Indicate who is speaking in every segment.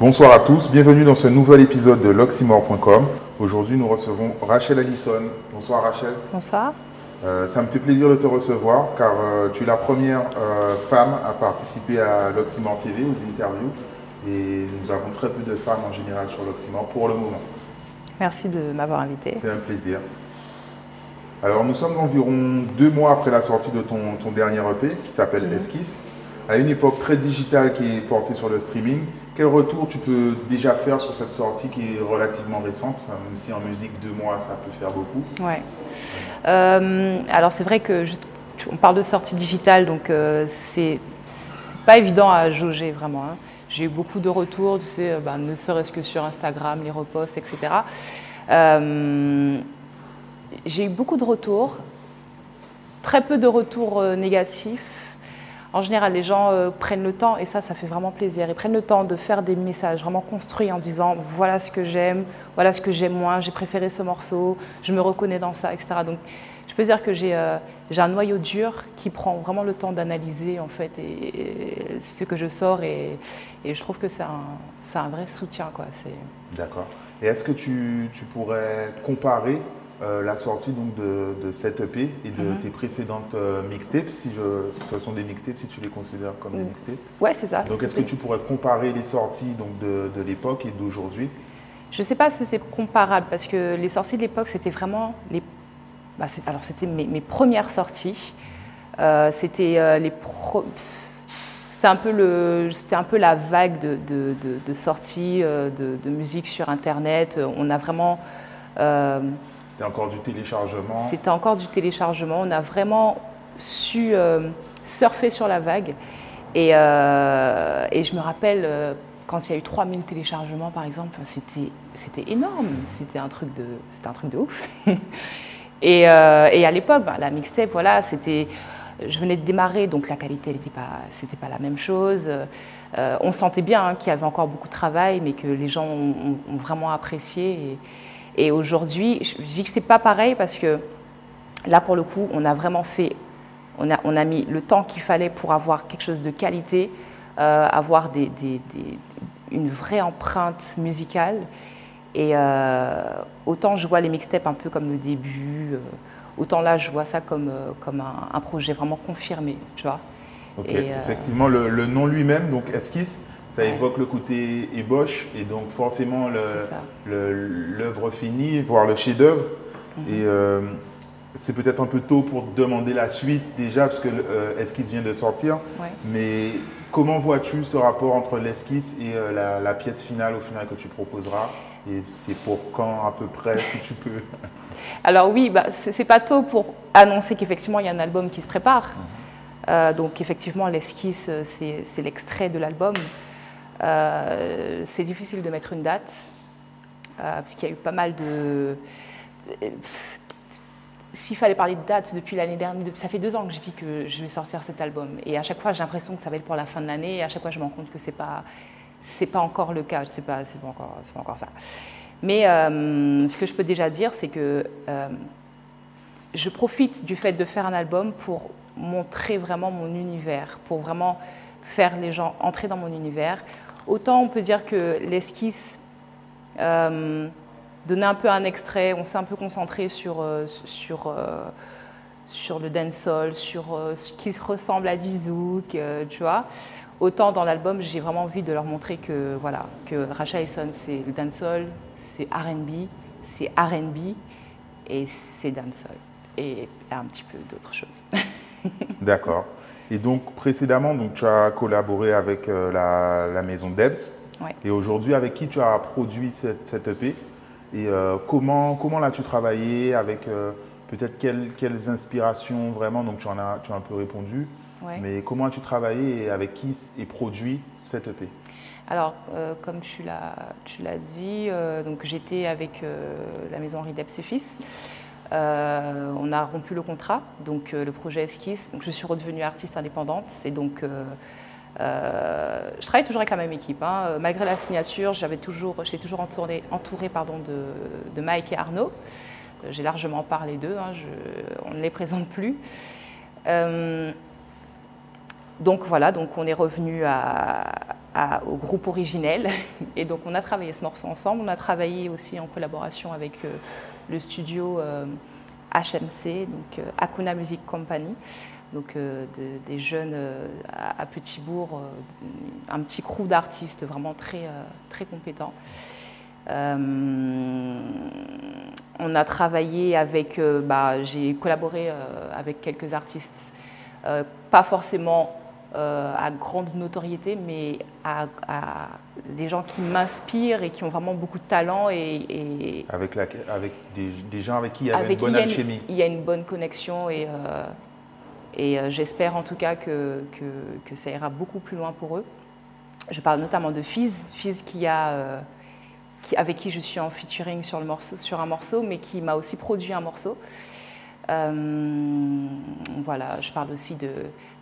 Speaker 1: Bonsoir à tous, bienvenue dans ce nouvel épisode de l'oxymore.com. Aujourd'hui, nous recevons Rachel Allison. Bonsoir Rachel.
Speaker 2: Bonsoir.
Speaker 1: Euh, ça me fait plaisir de te recevoir car euh, tu es la première euh, femme à participer à l'Oxymore TV aux interviews et nous avons très peu de femmes en général sur l'Oxymore pour le moment.
Speaker 2: Merci de m'avoir invité.
Speaker 1: C'est un plaisir. Alors nous sommes environ deux mois après la sortie de ton, ton dernier EP qui s'appelle
Speaker 2: Mhm.
Speaker 1: Esquisse, à une époque très digitale qui est portée sur le streaming. Quel retour tu peux déjà faire sur cette sortie qui est relativement récente, même si en musique deux mois ça peut faire beaucoup?
Speaker 2: Ouais. Euh, alors c'est vrai que on parle de sortie digitale, donc euh, c'est pas évident à jauger vraiment. hein. J'ai eu beaucoup de retours, tu sais, euh, ben, ne serait-ce que sur Instagram, les reposts, etc. Euh, J'ai eu beaucoup de retours, très peu de retours négatifs. En général, les gens euh, prennent le temps, et ça, ça fait vraiment plaisir. Ils prennent le temps de faire des messages vraiment construits en disant voilà ce que j'aime, voilà ce que j'aime moins, j'ai préféré ce morceau, je me reconnais dans ça, etc. Donc, je peux dire que j'ai euh, j'ai un noyau dur qui prend vraiment le temps d'analyser en fait ce que je sors, et, je trouve que c'est un, vrai soutien.
Speaker 1: D'accord. Et est-ce que tu pourrais comparer euh, la sortie donc, de, de cette EP et de
Speaker 2: Mhm.
Speaker 1: tes précédentes euh, mixtapes, si je, ce sont des mixtapes, si tu les considères comme des mixtapes
Speaker 2: Ouais, c'est ça.
Speaker 1: Donc est-ce que tu pourrais comparer les sorties donc, de, de l'époque et d'aujourd'hui?
Speaker 2: Je ne sais pas si c'est comparable parce que les sorties de l'époque, c'était vraiment les. bah, alors, c'était mes, mes premières sorties. Euh, c'était les pro- C'était un, peu le, c'était un peu la vague de, de, sorties de musique sur Internet. On a vraiment.
Speaker 1: C'était encore du téléchargement
Speaker 2: c'était encore du téléchargement. On a vraiment su euh, surfer sur la vague. Et, euh, et je me rappelle, euh, quand il y a eu 3000 téléchargements, par exemple, c'était, énorme. C'était un truc de, un truc de ouf. et, et à l'époque, ben, la mixtape, voilà, c'était... Je venais de démarrer, donc la qualité, n'était pas, pas la même chose. On sentait bien hein, qu'il y avait encore beaucoup de travail, mais que les gens ont, vraiment apprécié. Et aujourd'hui, je dis que c'est pas pareil parce que là, pour le coup, on a vraiment fait, on a, on a mis le temps qu'il fallait pour avoir quelque chose de qualité, euh, avoir des, des- des- une vraie empreinte musicale. Et euh, autant je vois les mixtapes un peu comme le début, euh, autant là, je vois ça comme, comme un, un projet vraiment confirmé, tu vois.
Speaker 1: Ok,
Speaker 2: Et,
Speaker 1: effectivement, le, le nom lui-même, donc esquisse, ça
Speaker 2: Ouais.
Speaker 1: évoque le côté ébauche et donc forcément l'œuvre finie, voire le chef-d'œuvre.
Speaker 2: Mhm.
Speaker 1: Et euh, c'est peut-être un peu tôt pour demander la suite déjà, parce que euh, esquisse vient de sortir.
Speaker 2: Ouais.
Speaker 1: Mais comment vois-tu ce rapport entre l'esquisse et euh, la, la pièce finale au final que tu proposeras? Et c'est pour quand à peu près, si tu peux?
Speaker 2: Alors oui, bah, c'est pas tôt pour annoncer qu'effectivement il y a un album qui se prépare. Euh, donc effectivement l'esquisse, c'est l'extrait de l'album. Euh, c'est difficile de mettre une date euh, parce qu'il y a eu pas mal de. S'il fallait parler de date depuis l'année dernière, ça fait deux ans que je dis que je vais sortir cet album et à chaque fois j'ai l'impression que ça va être pour la fin de l'année et à chaque fois je me rends compte que c'est pas c'est pas encore le cas, c'est pas c'est pas encore c'est pas encore ça. Mais euh, ce que je peux déjà dire, c'est que je profite du fait de faire un album pour montrer vraiment mon univers, pour vraiment faire les gens entrer dans mon univers. Autant on peut dire que l'esquisse euh, donnait un peu un extrait, on s'est un peu concentré sur, euh, sur, euh, sur le dancehall, sur ce qui ressemble à du zouk, tu vois. Autant dans l'album, j'ai vraiment envie de leur montrer que, voilà, que Rasha Esson, c'est le dancehall, c'est R&B, c'est R&B et c'est dancehall. Et un petit peu d'autres choses.
Speaker 1: D'accord. Et donc précédemment, donc, tu as collaboré avec euh, la, la maison Debs.
Speaker 2: Ouais.
Speaker 1: Et aujourd'hui, avec qui tu as produit cette, cette EP Et euh, comment, comment l'as-tu travaillé Avec euh, peut-être quelles, quelles inspirations vraiment? Donc tu en as, tu as un peu répondu.
Speaker 2: Ouais.
Speaker 1: Mais comment as-tu travaillé et avec qui est produit cette EP
Speaker 2: Alors, euh, comme tu l'as, tu l'as dit, euh, donc j'étais avec euh, la maison Henri Debs et Fils. Euh, on a rompu le contrat, donc euh, le projet Esquisse. Je suis redevenue artiste indépendante. Et donc, euh, je travaille toujours avec la même équipe. hein. Malgré la signature, j'avais toujours, j'étais toujours entourée, entourée pardon, de, Mike et Arnaud. J'ai largement parlé d'eux, hein, on ne les présente plus. Donc voilà, donc on est revenu au groupe originel. Et donc on a travaillé ce morceau ensemble. On a travaillé aussi en collaboration avec le studio HMC, donc Akuna Music Company donc des jeunes à, Petit-Bourg, un petit crew d'artistes vraiment très, très compétents. on a travaillé avec, bah, j'ai collaboré avec quelques artistes, pas forcément à grande notoriété, mais à, des gens qui m'inspirent et qui ont vraiment beaucoup de talent. Et,
Speaker 1: avec, la, avec des, gens avec qui il y avait une bonne alchimie.
Speaker 2: Il y a une bonne connexion et, et j'espère en tout cas que, que, ça ira beaucoup plus loin pour eux. Je parle notamment de Fizz, Fizz qui a, qui, avec qui je suis en featuring sur, le morceau, sur un morceau, mais qui m'a aussi produit un morceau. Voilà, je parle aussi de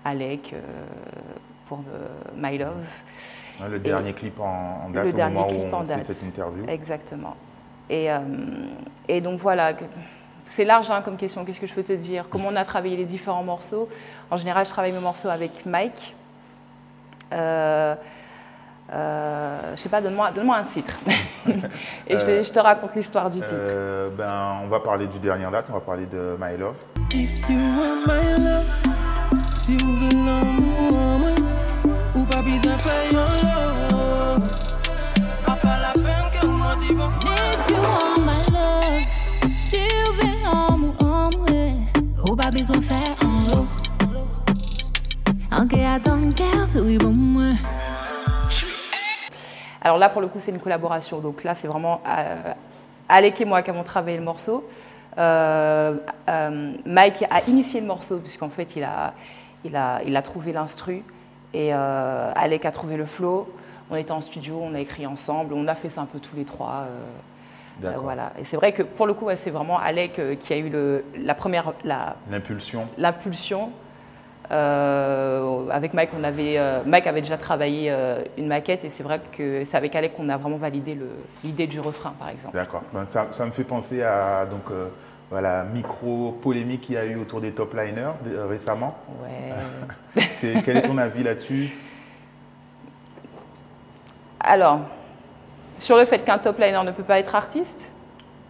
Speaker 2: Alec euh, pour My Love.
Speaker 1: Le dernier clip en, date au moment où on fait cette interview.
Speaker 2: Exactement. Et, euh, et donc voilà, c'est large hein, comme question, qu'est-ce que je peux te dire? Comment on a travaillé les différents morceaux? En général, je travaille mes morceaux avec Mike. Euh, euh, je sais pas, donne-moi donne un titre. Et je, te, je, te, raconte l'histoire du titre.
Speaker 1: ben, on va parler du dernier date, on va parler de My Love. Si ou vin l'amou an mwen Ou pa bizan fè yon lò A pa la ke ou manti bon If you want my love Si ou vin l'amou an mwen Ou pa bizan fè yon lò Anke atan kè sou yon mwen Alors là, pour le coup, c'est une collaboration. Donc là, c'est vraiment euh, Alec et moi qui avons travaillé le morceau. Euh, euh, Mike a initié le morceau, puisqu'en fait, il a, il a, il a trouvé l'instru et euh, Alec a trouvé le flow. On était en studio, on a écrit ensemble, on a fait ça un peu tous les trois. Voilà. Et c'est vrai que pour le coup, c'est vraiment Alec qui a eu le, la première. L'impulsion.
Speaker 2: L'impulsion. Avec Mike, on avait, Mike avait déjà travaillé une maquette et c'est vrai que c'est avec Alec qu'on a vraiment validé l'idée du refrain, par exemple.
Speaker 1: D'accord. Ben, ça, ça, me fait penser à donc voilà, micro-polémique qu'il y a eu autour des top liners euh, récemment.
Speaker 2: Ouais.
Speaker 1: quel est ton avis là-dessus?
Speaker 2: Alors, sur le fait qu'un top liner ne peut pas être artiste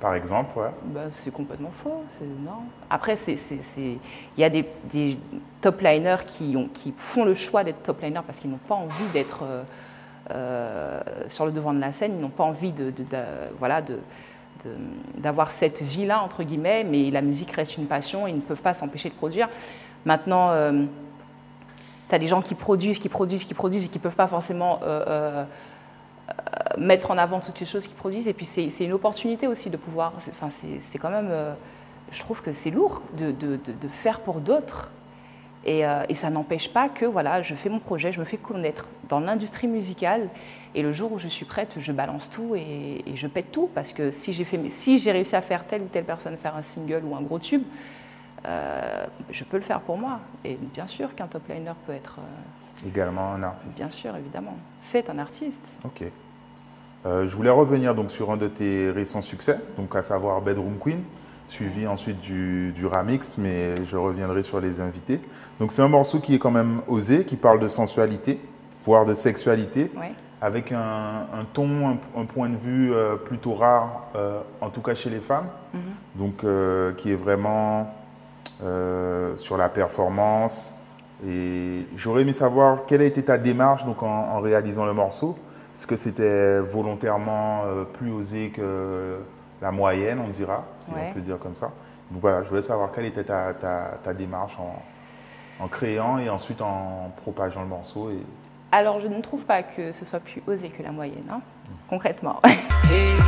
Speaker 1: Par exemple.
Speaker 2: Bah, c'est complètement faux. Après, il y a des, top liners qui, ont, qui font le choix d'être top liners parce qu'ils n'ont pas envie d'être euh, euh, sur le devant de la scène, ils n'ont pas envie de, d'avoir cette vie-là, entre guillemets, mais la musique reste une passion, ils ne peuvent pas s'empêcher de produire. Maintenant, euh, tu as des gens qui produisent, qui produisent, qui produisent et qui ne peuvent pas forcément euh, mettre en avant toutes ces choses qu'ils produisent. Et puis c'est une opportunité aussi de pouvoir, enfin c'est quand même, je trouve que c'est lourd de, de, de, faire pour d'autres euh, et, ça n'empêche pas que voilà, je fais mon projet, je me fais connaître dans l'industrie musicale. Et le jour où je suis prête, je balance tout et, je pète tout. Parce que si j'ai si réussi à faire telle ou telle personne faire un single ou un gros tube, euh, je peux le faire pour moi. Et bien sûr qu'un top liner peut être.
Speaker 1: Euh, Également un artiste.
Speaker 2: Bien sûr, évidemment. C'est un artiste.
Speaker 1: Ok. je voulais revenir donc sur un de tes récents succès, donc à savoir Bedroom Queen suivi ensuite du, du, Ramix, mais je reviendrai sur les invités. Donc c'est un morceau qui est quand même osé, qui parle de sensualité, voire de sexualité, avec un, ton, un, point de vue euh, plutôt rare, euh, en tout cas chez les femmes, mhm. donc euh, qui est vraiment sur la performance. Et j'aurais aimé savoir quelle a été ta démarche donc, en, en réalisant le morceau. Est-ce que c'était volontairement plus osé que la moyenne, on dira, si on peut dire comme ça? Donc voilà, je voulais savoir quelle était ta, ta, démarche en, en, créant et ensuite en propageant le morceau. Et...
Speaker 2: Alors, je ne trouve pas que ce soit plus osé que la moyenne, hein, concrètement.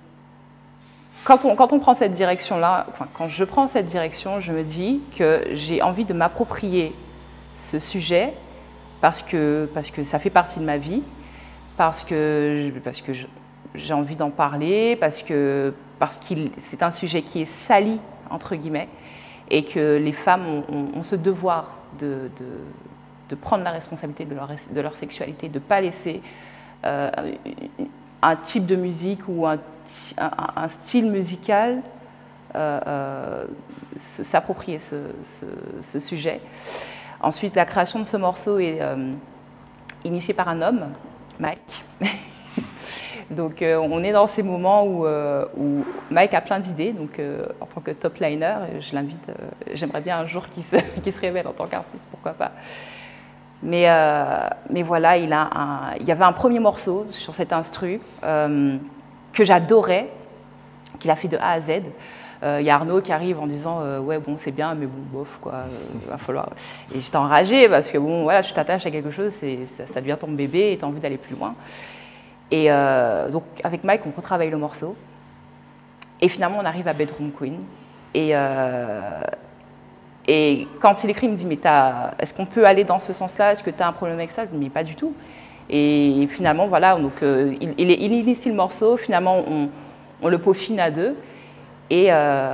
Speaker 2: quand, on, quand on prend cette direction-là, quand je prends cette direction, je me dis que j'ai envie de m'approprier ce sujet parce que, parce que ça fait partie de ma vie, parce que, parce que j'ai envie d'en parler, parce que parce que c'est un sujet qui est sali, entre guillemets, et que les femmes ont, ce devoir de, de, prendre la responsabilité de leur, de leur sexualité, de ne pas laisser euh, un type de musique ou un, un, style musical euh, euh, s'approprier ce, sujet. Ensuite, la création de ce morceau est initiée par un homme, Mike. Donc on est dans ces moments où, Mike a plein d'idées. Donc en tant que top liner, je l'invite, j'aimerais bien un jour qu'il se, révèle en tant qu'artiste, pourquoi pas. Mais, euh, mais voilà, il, a il y avait un premier morceau sur cet instru euh, que j'adorais, qu'il a fait de A à Z. Euh, il y a Arnaud qui arrive en disant ouais bon c'est bien mais bon bof quoi va falloir. Et j'étais enragée parce que bon voilà je t'attache à quelque chose ça, ça, devient ton bébé et tu as envie d'aller plus loin. Et donc avec Mike on retravaille le morceau. Et finalement on arrive à Bedroom Queen. Et quand il écrit, il me dit Mais est-ce qu'on peut aller dans ce sens-là? Est-ce que tu as un problème avec ça? Je me dis Pas du tout. Et finalement, voilà, donc, euh, il, il, il, initie le morceau, finalement, on, le peaufine à deux. Et, euh,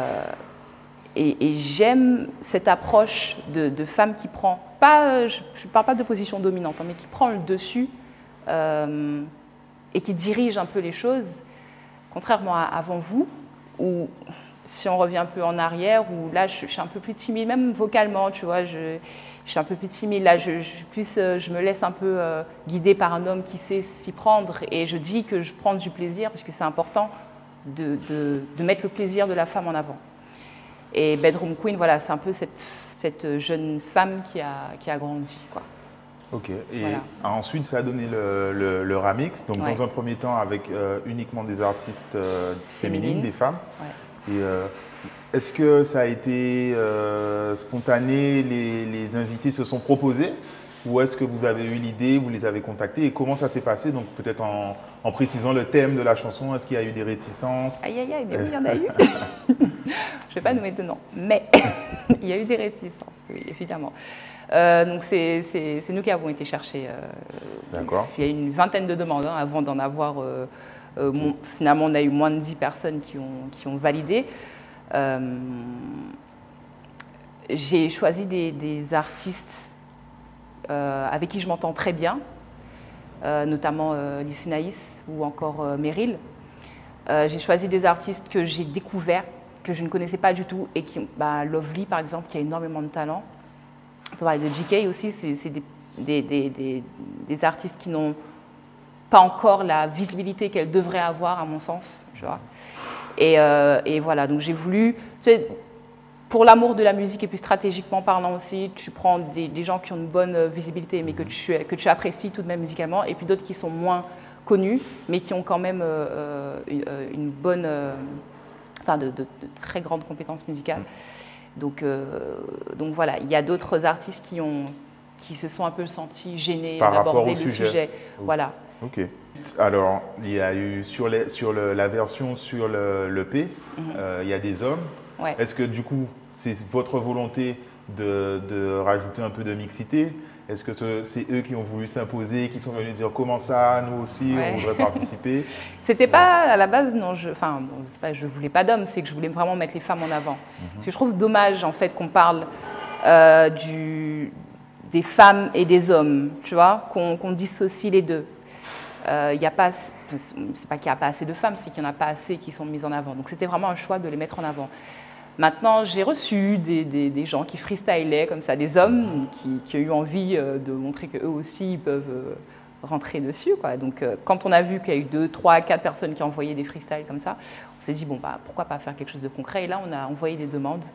Speaker 2: j'aime cette approche de, femme qui prend, pas, je ne parle pas de position dominante, hein, mais qui prend le dessus euh, et qui dirige un peu les choses, contrairement à avant vous, où si on revient un peu en arrière, où là, je, suis un peu plus timide, même vocalement, tu vois, suis un peu plus timide. Là, je, plus, euh, je me laisse un peu euh, guider par un homme qui sait s'y prendre, et je dis que je prends du plaisir, parce que c'est important de, de, mettre le plaisir de la femme en avant. Et Bedroom Queen, voilà, c'est un peu cette, cette, jeune femme qui a, qui a grandi, quoi.
Speaker 1: Ok, et ensuite ça a donné le, le, Ramix, donc dans un premier temps avec euh, uniquement des artistes féminines, des femmes. Euh, est-ce que ça a été euh, spontané les, invités se sont proposés? Ou est-ce que vous avez eu l'idée, vous les avez contactés? Et comment ça s'est passé? Donc peut-être en, précisant le thème de la chanson, est-ce qu'il y a eu des réticences?
Speaker 2: Aïe aïe aïe, mais oui, il y en a eu. Je ne vais pas nommer de nom, mais il y a eu des réticences, oui, évidemment. Euh, donc c'est nous qui avons été chercher.
Speaker 1: D'accord.
Speaker 2: Il y a eu une vingtaine de demandes hein, avant d'en avoir euh, finalement, on a eu moins de 10 personnes qui ont, qui ont validé. Euh, j'ai choisi des, artistes euh, avec qui je m'entends très bien, notamment Naïs ou encore Meryl. j'ai choisi des artistes que j'ai découverts, que je ne connaissais pas du tout, et qui, bah, Lovely par exemple, qui a énormément de talent. On peut parler de GK aussi, c'est des, artistes qui n'ont pas encore la visibilité qu'elle devrait avoir, à mon sens. Tu vois. Et, euh, et, voilà, donc j'ai voulu, tu sais, pour l'amour de la musique et puis stratégiquement parlant aussi, tu prends des, des, gens qui ont une bonne visibilité mais que tu, que tu apprécies tout de même musicalement, et puis d'autres qui sont moins connus mais qui ont quand même euh, euh, une, bonne, enfin de, de, très grandes compétences musicales. Donc, donc voilà, il y a d'autres artistes qui, ont, qui se sont un peu sentis gênés d'aborder le sujet. sujet. Voilà.
Speaker 1: Ok. Alors, il y a eu sur, les, sur le, la version sur l'EP, mhm. euh, il y a des hommes. Est-ce que du coup, c'est votre volonté de, de, rajouter un peu de mixité? Est-ce que c'est eux qui ont voulu s'imposer, qui sont venus dire comment ça, nous aussi, on voudrait participer?
Speaker 2: C'était pas à la base, non, je, enfin, bon, pas, je voulais pas d'hommes, c'est que je voulais vraiment mettre les femmes en avant. Mhm. Parce que je trouve dommage en fait qu'on parle euh, du, des femmes et des hommes, tu vois, qu'on dissocie les deux il euh, n'y a pas, c'est pas qu'il n'y a pas assez de femmes, c'est qu'il n'y en a pas assez qui sont mises en avant. Donc c'était vraiment un choix de les mettre en avant. Maintenant, j'ai reçu des, des, gens qui freestylaient comme ça, des hommes qui, qui ont eu envie euh, de montrer qu'eux aussi ils peuvent euh, rentrer dessus. Quoi. Donc quand on a vu qu'il y a eu deux, trois, quatre personnes qui envoyaient des freestyles comme ça, on s'est dit, bon, bah, pourquoi pas faire quelque chose de concret Et là, on a envoyé des demandes.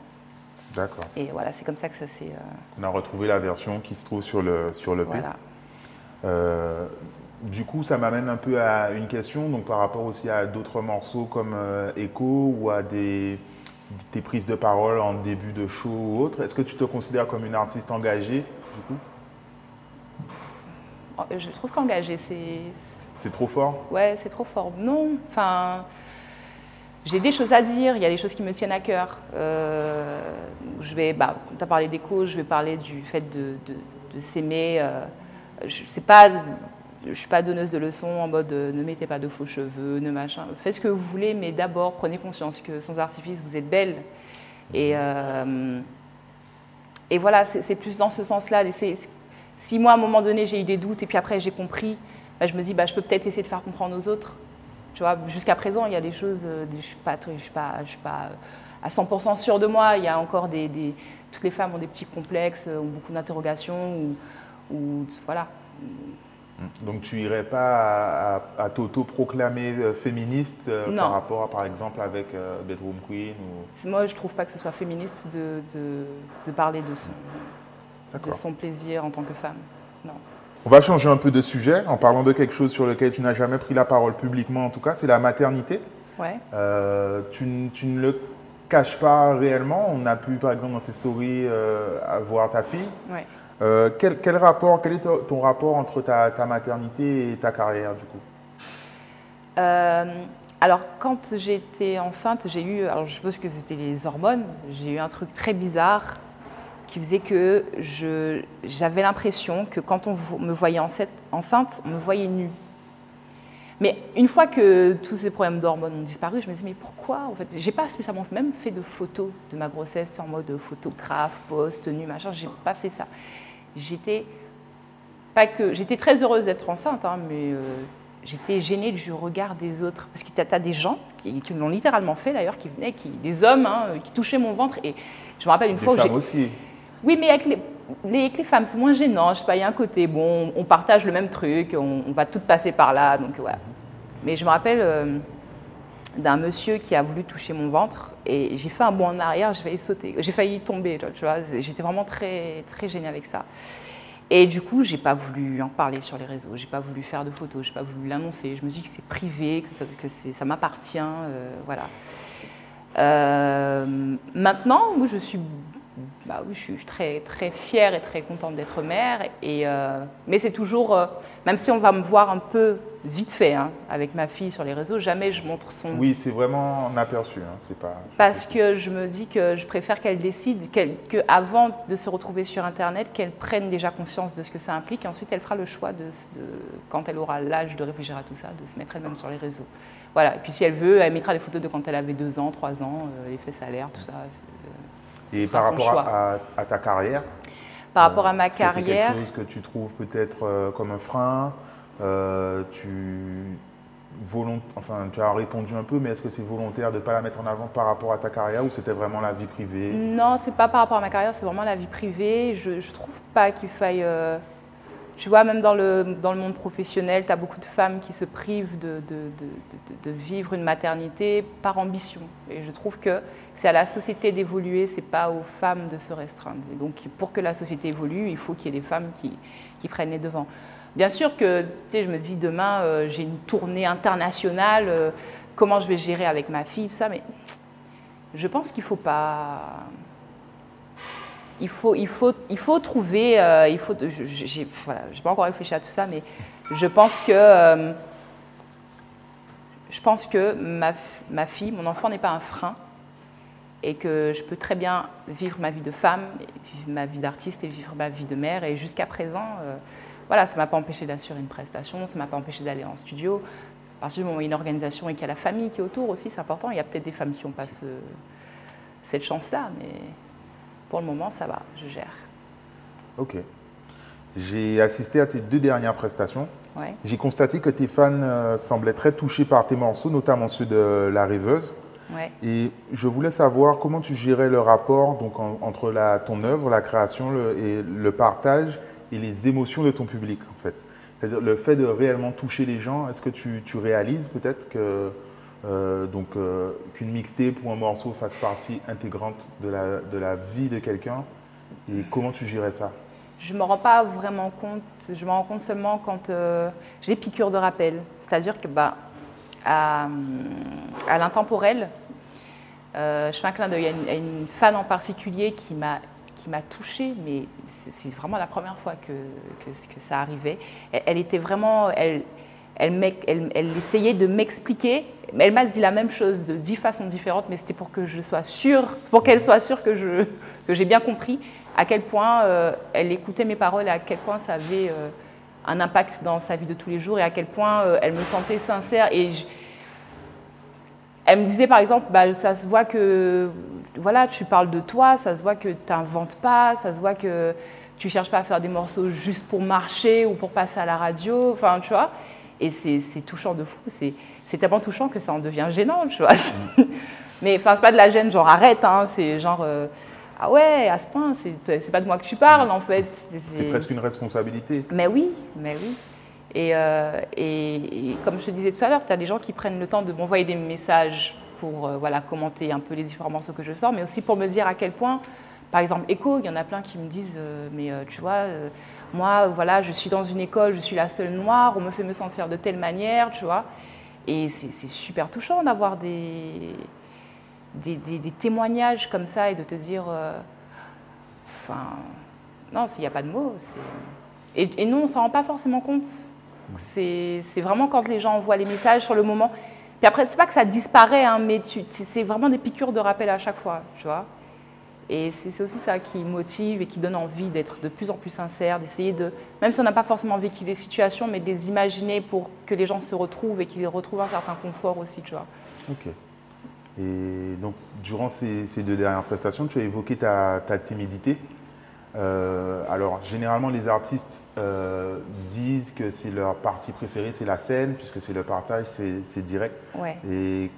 Speaker 1: D'accord.
Speaker 2: Et voilà, c'est comme ça que ça s'est...
Speaker 1: On a retrouvé la version qui se trouve sur le, sur le voilà du coup, ça m'amène un peu à une question, donc par rapport aussi à d'autres morceaux comme euh, Echo ou à des, tes prises de parole en début de show ou autre. Est-ce que tu te considères comme une artiste engagée, du coup?
Speaker 2: Oh, Je trouve qu'engagée, c'est...
Speaker 1: C'est trop fort?
Speaker 2: Ouais, c'est trop fort. Non, enfin... J'ai des choses à dire, il y a des choses qui me tiennent à cœur. Euh, je vais, bah, tu as parlé d'écho, je vais parler du fait de, de, s'aimer. Euh, je sais pas je suis pas donneuse de leçons en mode euh, ne mettez pas de faux cheveux, ne machin. Faites ce que vous voulez, mais d'abord prenez conscience que sans artifice vous êtes belle. Et, euh, et voilà, c'est plus dans ce sens-là. Si moi à un moment donné j'ai eu des doutes et puis après j'ai compris, bah, je me dis bah, je peux peut-être essayer de faire comprendre aux autres. Tu vois, jusqu'à présent il y a des choses, euh, je suis pas, je suis pas, je suis pas à 100% sûre de moi. Il y a encore des, des, toutes les femmes ont des petits complexes, ont beaucoup d'interrogations ou, ou voilà.
Speaker 1: Donc tu irais pas à, t'auto-proclamer euh, féministe euh, par rapport à, par exemple, avec euh, Bedroom Queen
Speaker 2: ou... Moi, je trouve pas que ce soit féministe de, de, parler de son, de son plaisir en tant que femme. Non.
Speaker 1: On va changer un peu de sujet en parlant de quelque chose sur lequel tu n'as jamais pris la parole publiquement, en tout cas, c'est la maternité.
Speaker 2: Ouais.
Speaker 1: tu, tu, ne le caches pas réellement. On a pu, par exemple, dans tes stories, voir ta fille.
Speaker 2: Ouais.
Speaker 1: Euh, quel, rapport, quel est ton rapport entre ta, maternité et ta carrière du coup?
Speaker 2: Euh, Alors quand j'étais enceinte, j'ai eu, alors je suppose que c'était les hormones, j'ai eu un truc très bizarre qui faisait que j'avais l'impression que quand on me voyait enceinte, on me voyait nue. Mais une fois que tous ces problèmes d'hormones ont disparu, je me disais mais pourquoi en fait? J'ai pas spécialement même fait de photos de ma grossesse en mode photographe, post, nu, machin. J'ai pas fait ça j'étais pas que j'étais très heureuse d'être enceinte, hein, mais euh, j'étais gênée du regard des autres. Parce que tu as, des gens qui, qui l'ont littéralement fait d'ailleurs, qui venaient, qui, des hommes hein, qui touchaient mon ventre. Et je me rappelle une fois
Speaker 1: où j'ai. aussi.
Speaker 2: Oui, mais avec les, femmes, c'est moins gênant. Je sais pas, il y a un côté, bon, on partage le même truc, on, va toutes passer par là, donc voilà. Mais je me rappelle euh, d'un monsieur qui a voulu toucher mon ventre et j'ai fait un bond en arrière, j'ai failli sauter, j'ai failli tomber, tu vois, j'étais vraiment très, très gênée avec ça. Et du coup, j'ai pas voulu en parler sur les réseaux, j'ai pas voulu faire de photos, j'ai pas voulu l'annoncer. Je me dis que c'est privé, que ça, que ça m'appartient, euh, voilà. Euh, maintenant, moi, je suis bah oui, je suis très, très fière et très contente d'être mère. Et, euh, mais c'est toujours, euh, même si on va me voir un peu vite fait hein, avec ma fille sur les réseaux, jamais je montre son.
Speaker 1: Oui, c'est vraiment un aperçu. Hein, c'est pas.
Speaker 2: Parce que je me dis que je préfère qu'elle décide, qu'avant de se retrouver sur Internet, qu'elle prenne déjà conscience de ce que ça implique. Et ensuite, elle fera le choix de, quand elle aura l'âge de réfléchir à tout ça, de se mettre elle-même sur les réseaux. Voilà. Et puis si elle veut, elle mettra des photos de quand elle avait deux ans, trois ans, euh, les fesses à l'air, tout ça.
Speaker 1: Et par rapport à, ta carrière
Speaker 2: Par rapport à ma carrière. C'est
Speaker 1: quelque chose que tu trouves peut-être euh, comme un frein euh, tu, enfin, tu as répondu un peu, mais est-ce que c'est volontaire de ne pas la mettre en avant par rapport à ta carrière ou c'était vraiment la vie privée?
Speaker 2: Non, c'est pas par rapport à ma carrière, c'est vraiment la vie privée. Je ne trouve pas qu'il faille. Euh, tu vois, même dans le, dans le monde professionnel, tu as beaucoup de femmes qui se privent de, de, vivre une maternité par ambition. Et je trouve que c'est à la société d'évoluer, c'est pas aux femmes de se restreindre. Et donc, pour que la société évolue, il faut qu'il y ait des femmes qui, qui, prennent les devants. Bien sûr que, tu sais, je me dis, demain, euh, j'ai une tournée internationale, euh, comment je vais gérer avec ma fille, tout ça, mais je pense qu'il ne faut pas il faut, il faut, il faut trouver, euh, il faut, je n'ai voilà, pas encore réfléchi à tout ça, mais je pense que, euh, je pense que ma, ma fille, mon enfant n'est pas un frein et que je peux très bien vivre ma vie de femme, vivre ma vie d'artiste et vivre ma vie de mère. Et jusqu'à présent, euh, voilà, ça ne m'a pas empêché d'assurer une prestation, ça ne m'a pas empêché d'aller en studio. À partir il y a une organisation et qu'il y a la famille qui est autour aussi, c'est important. Il y a peut-être des femmes qui n'ont pas ce, cette chance-là, mais pour le moment, ça va, je gère.
Speaker 1: Ok. J'ai assisté à tes deux dernières prestations.
Speaker 2: Ouais.
Speaker 1: J'ai constaté que tes fans euh, semblaient très touchés par tes morceaux, notamment ceux de La Rêveuse.
Speaker 2: Ouais.
Speaker 1: Et je voulais savoir comment tu gérais le rapport donc, entre la, ton œuvre, la création le, et le partage et les émotions de ton public, en fait. C'est-à-dire le fait de réellement toucher les gens, est-ce que tu, tu réalises peut-être que euh, donc euh, qu'une mixtape ou un morceau fasse partie intégrante de la, de la vie de quelqu'un et comment tu gérais ça?
Speaker 2: Je ne me rends pas vraiment compte, je me rends compte seulement quand euh, j'ai piqûre de rappel. C'est-à-dire que bah, à, l'intemporel, je fais un clin d'œil à, une fan en particulier qui m'a qui m'a touchée, mais c'est vraiment la première fois que, que, que ça arrivait. Elle, elle, était vraiment, elle, elle, essayait de m'expliquer. Elle m'a dit la même chose de dix façons différentes, mais c'était pour que je sois sûre, pour qu'elle soit sûre que, je, que j'ai bien compris à quel point euh, elle écoutait mes paroles et à quel point ça avait euh, un impact dans sa vie de tous les jours et à quel point elle me sentait sincère. Et elle me disait par exemple, bah, ça se voit que voilà, tu parles de toi, ça se voit que tu n'inventes pas, ça se voit que tu cherches pas à faire des morceaux juste pour marcher ou pour passer à la radio, enfin tu vois. Et c'est touchant de fou, c'est tellement touchant que ça en devient gênant, tu vois. Mais enfin, c'est pas de la gêne, genre arrête, hein, c'est genre. Euh, ah ouais, à ce point, c'est pas de moi que tu parles en fait.
Speaker 1: C'est presque une responsabilité.
Speaker 2: Mais oui, mais oui. Euh, et, et, comme je te disais tout à l'heure, tu as des gens qui prennent le temps de m'envoyer des messages pour euh, voilà, commenter un peu les informations que je sors, mais aussi pour me dire à quel point, par exemple, écho, il y en a plein qui me disent, mais tu vois, moi, voilà, je suis dans une école, je suis la seule noire, on me fait me sentir de telle manière, tu vois. Et c'est super touchant d'avoir des, des, témoignages comme ça et de te dire, enfin, non, s'il n'y a pas de mots, et, et non, on ne s'en rend pas forcément compte. C'est vraiment quand les gens envoient les messages sur le moment. Puis après, c'est pas que ça disparaît, hein, mais c'est vraiment des piqûres de rappel à chaque fois, tu vois. Et c'est aussi ça qui motive et qui donne envie d'être de plus en plus sincère, d'essayer de, même si on n'a pas forcément vécu les situations, mais de les imaginer pour que les gens se retrouvent et qu'ils retrouvent un certain confort aussi, tu vois.
Speaker 1: Ok. Et donc, durant ces, deux dernières prestations, tu as évoqué ta timidité. Euh, alors, généralement, les artistes euh, disent que c'est leur partie préférée, c'est la scène, puisque c'est le partage, c'est direct. Et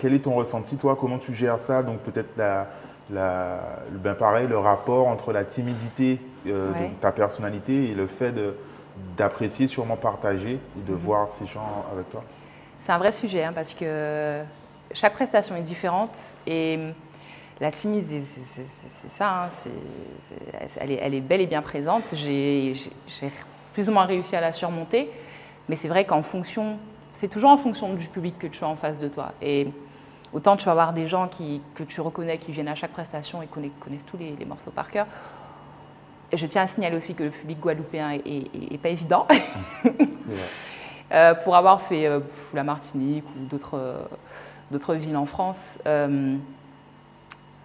Speaker 1: quel, est ton ressenti, toi? Comment tu gères ça? Donc, peut-être la, ben pareil, le rapport entre la timidité euh, de ta personnalité et le fait d'apprécier, sûrement partager et de mhm. voir ces gens avec toi.
Speaker 2: C'est un vrai sujet, hein, parce que chaque prestation est différente et la timidité, c'est ça, hein, elle, est, elle, est, bel et bien présente. J'ai plus ou moins réussi à la surmonter, mais c'est vrai qu'en fonction, c'est toujours en fonction du public que tu as en face de toi. Et autant tu vas avoir des gens qui, que tu reconnais, qui viennent à chaque prestation et connaissent, connaissent tous les, morceaux par cœur. je tiens à signaler aussi que le public guadeloupéen est, pas évident. euh, pour avoir fait euh, la Martinique ou d'autres villes en France. Euh,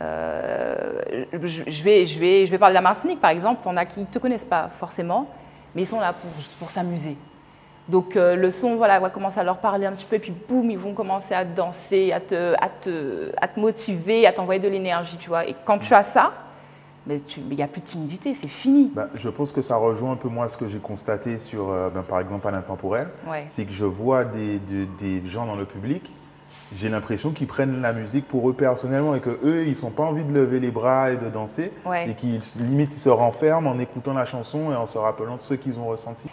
Speaker 2: euh, je, vais, je, vais, je vais parler de la Martinique, par exemple. On a qui ne te connaissent pas forcément, mais ils sont là pour, pour s'amuser. Donc euh, le son voilà, va commencer à leur parler un petit peu, et puis boum, ils vont commencer à danser, à te, à te, à te motiver, à t'envoyer de l'énergie, tu vois. Et quand tu as ça, il n'y a plus de timidité, c'est fini.
Speaker 1: Bah, je pense que ça rejoint un peu moi ce que j'ai constaté sur, euh, ben, par exemple, à l'intemporel. C'est que je vois des, des, des gens dans le public j'ai l'impression qu'ils prennent la musique pour eux personnellement et que eux ils n'ont pas envie de lever les bras et de danser et qu'ils limite ils se renferment en écoutant la chanson et en se rappelant de ce qu'ils ont ressenti.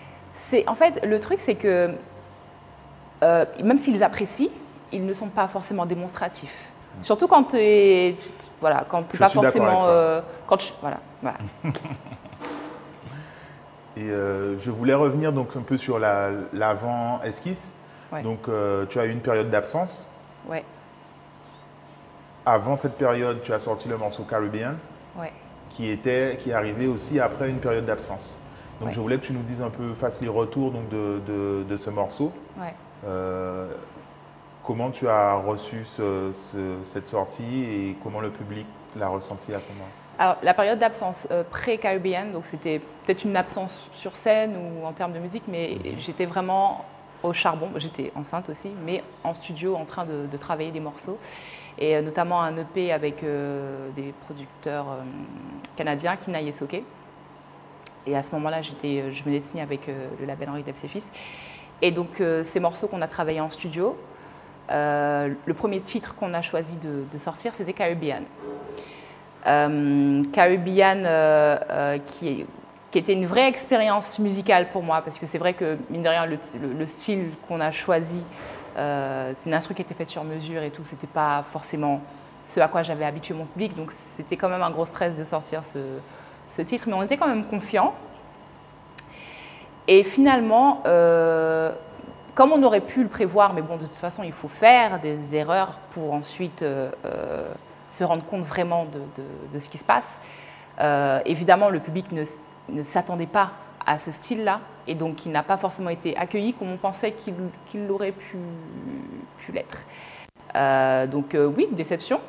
Speaker 2: C'est en fait le truc c'est que euh, même s'ils apprécient, ils ne sont pas forcément démonstratifs. Mm. Surtout quand tu es voilà quand tu pas forcément euh, quand voilà, voilà.
Speaker 1: et euh, je voulais revenir donc un peu sur l'avant esquisse. Donc, tu as eu une période d'absence.
Speaker 2: Ouais.
Speaker 1: Avant cette période, tu as sorti le morceau Caribbean, qui, était, qui est arrivé aussi après une période d'absence. Donc je voulais que tu nous dises un peu, fasses les retours donc, de, de, ce morceau. Euh, comment tu as reçu cette sortie et comment le public l'a ressenti à ce moment-là?
Speaker 2: Alors, la période d'absence euh, pré-Caribbean, donc c'était peut-être une absence sur scène ou en termes de musique, mais mhm. j'étais vraiment au charbon. J'étais enceinte aussi, mais en studio en train de, travailler des morceaux. Et euh, notamment un EP avec des producteurs canadiens, Kina Yesoke. Et à ce moment-là, je venais de signer avec le label Henri Fils. Et donc, ces morceaux qu'on a travaillés en studio, le premier titre qu'on a choisi de, sortir, c'était Caribbean. Caribbean, qui était une vraie expérience musicale pour moi, parce que c'est vrai que, mine de rien, le, style qu'on a choisi, euh, c'est une instru qui était faite sur mesure et tout, c'était pas forcément ce à quoi j'avais habitué mon public, donc c'était quand même un gros stress de sortir ce, titre, mais on était quand même confiants. Et finalement, euh, comme on aurait pu le prévoir, mais bon, de toute façon, il faut faire des erreurs pour ensuite euh, se rendre compte vraiment de, ce qui se passe. évidemment, le public ne s'attendait pas à ce style-là et donc il n'a pas forcément été accueilli comme on pensait qu'il l'aurait pu, l'être. Euh, donc euh, oui, déception.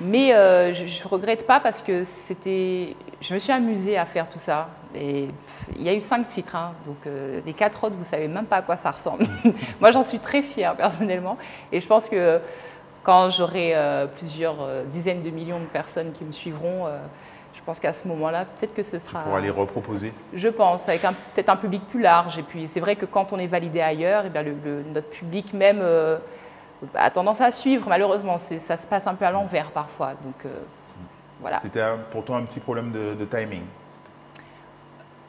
Speaker 2: Mais euh, je ne regrette pas parce que c'était, je me suis amusée à faire tout ça. Et il y a eu cinq titres, hein. donc euh, les quatre autres, vous savez même pas à quoi ça ressemble. Moi, j'en suis très fière personnellement, et je pense que quand j'aurai euh, plusieurs dizaines de millions de personnes qui me suivront, je pense qu'à ce moment-là, peut-être que ce sera.
Speaker 1: Pour aller reproposer.
Speaker 2: Je pense, avec peut-être un public plus large. Et puis, c'est vrai que quand on est validé ailleurs, et eh bien le, notre public même a tendance à suivre, malheureusement. Ça se passe un peu à l'envers parfois. Donc, euh, voilà.
Speaker 1: C'était pour toi un petit problème de, timing?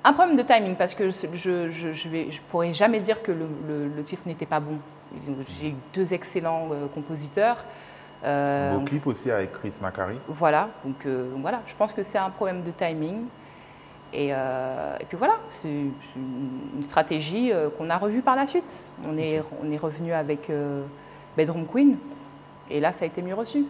Speaker 2: Un problème de timing, parce que je ne je, pourrais jamais dire que le, titre n'était pas bon. J'ai eu deux excellents euh, compositeurs.
Speaker 1: Euh, Beau clip aussi avec Chris Macari.
Speaker 2: Voilà, donc voilà, je pense que c'est un problème de timing. Et, et puis voilà, c'est une stratégie qu'on a revue par la suite. On est, on est revenu avec Bedroom Queen. Et là, ça a été mieux reçu.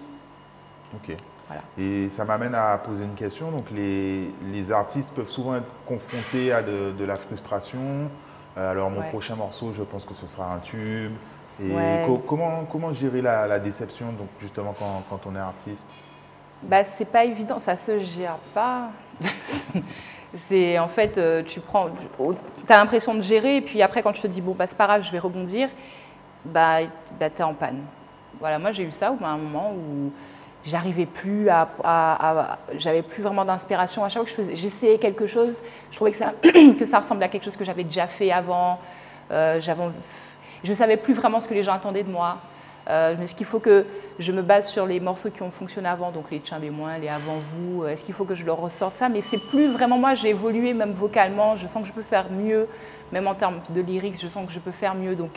Speaker 1: Ok. Voilà. Et ça m'amène à poser une question. Donc, les, les, artistes peuvent souvent être confrontés à de, la frustration. Euh, alors, mon prochain morceau, je pense que ce sera un tube. Et comment, comment gérer la, déception, donc, justement, quand, quand on est artiste?
Speaker 2: Bah, C'est pas évident, ça se gère pas. c'est en fait, euh, tu prends, tu as l'impression de gérer, et puis après, quand je te dis, bon, bah, c'est pas grave, je vais rebondir, bah, bah tu es en panne. Voilà, moi j'ai eu ça à un moment où j'arrivais plus à, j'avais plus vraiment d'inspiration. À chaque fois que j'essayais quelque chose, je trouvais que ça, que ça ressemblait à quelque chose que j'avais déjà fait avant. Euh, je savais plus vraiment ce que les gens attendaient de moi. Euh, est-ce qu'il faut que je me base sur les morceaux qui ont fonctionné avant, donc les Tchins moins, les Avant vous Est-ce qu'il faut que je leur ressorte ça? Mais c'est plus vraiment moi, j'ai évolué même vocalement, je sens que je peux faire mieux, même en termes de lyrics, je sens que je peux faire mieux. Donc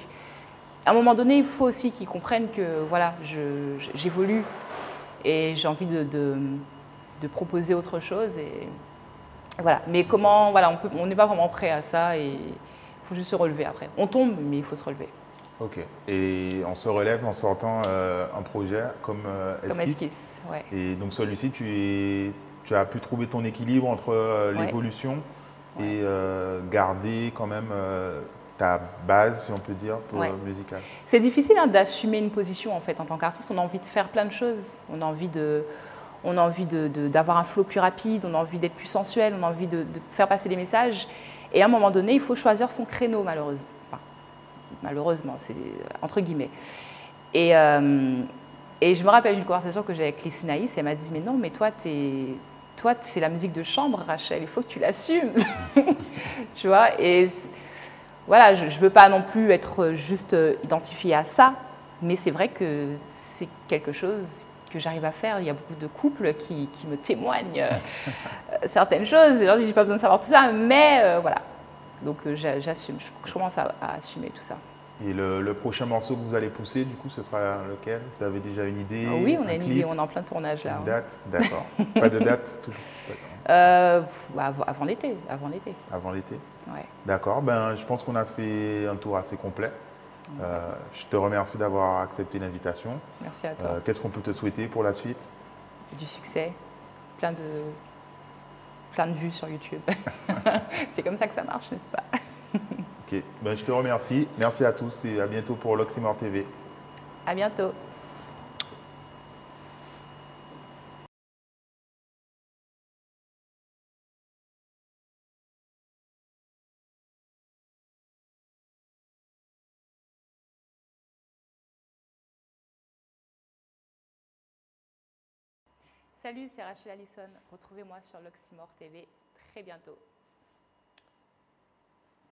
Speaker 2: à un moment donné, il faut aussi qu'ils comprennent que voilà, j'évolue et j'ai envie de, de, proposer autre chose. Et voilà. Mais comment, voilà, on n'est pas vraiment prêt à ça et il faut juste se relever après. On tombe, mais il faut se relever.
Speaker 1: Ok. Et on se relève en sortant euh, un projet comme euh,
Speaker 2: Esquisse. Comme Esquisse, ouais.
Speaker 1: Et donc celui-ci, tu, tu as pu trouver ton équilibre entre euh, l'évolution et garder quand même ta base, si on peut dire, pour ouais. musical
Speaker 2: C'est difficile hein, d'assumer une position en fait en tant qu'artiste. On a envie de faire plein de choses. On a envie de, on a envie d'avoir un flow plus rapide. On a envie d'être plus sensuel. On a envie de, faire passer des messages. Et à un moment donné, il faut choisir son créneau, malheureusement. malheureusement, c'est entre guillemets. Et, euh, et je me rappelle d'une conversation que j'ai avec Lyssie Naïs. Et elle m'a dit mais non, mais toi, es, toi, c'est la musique de chambre, Rachel. Il faut que tu l'assumes. tu vois. Et voilà, je ne veux pas non plus être juste euh, identifiée à ça, mais c'est vrai que c'est quelque chose que j'arrive à faire. Il y a beaucoup de couples qui, me témoignent euh, certaines choses. Je n'ai pas besoin de savoir tout ça, mais euh, voilà. Donc j'assume, je, commence à, assumer tout ça.
Speaker 1: Et le, prochain morceau que vous allez pousser, du coup, ce sera lequel? Vous avez déjà une idée
Speaker 2: ah Oui, on a une idée, on est en plein tournage là.
Speaker 1: Une hein. date? D'accord. pas de date toujours
Speaker 2: euh, avant, l'été. Avant l'été.
Speaker 1: Avant l'été?
Speaker 2: Ouais.
Speaker 1: D'accord. Ben, je pense qu'on a fait un tour assez complet. Euh, je te remercie d'avoir accepté l'invitation.
Speaker 2: Merci à toi.
Speaker 1: Euh, qu'est-ce qu'on peut te souhaiter pour la suite?
Speaker 2: Du succès, plein de, plein de vues sur YouTube. C'est comme ça que ça marche, n'est-ce pas?
Speaker 1: Ben, je te remercie. Merci à tous et à bientôt pour l'Oxymore TV.
Speaker 2: À bientôt. Salut, c'est Rachel Allison. Retrouvez-moi sur l'Oxymore TV très bientôt.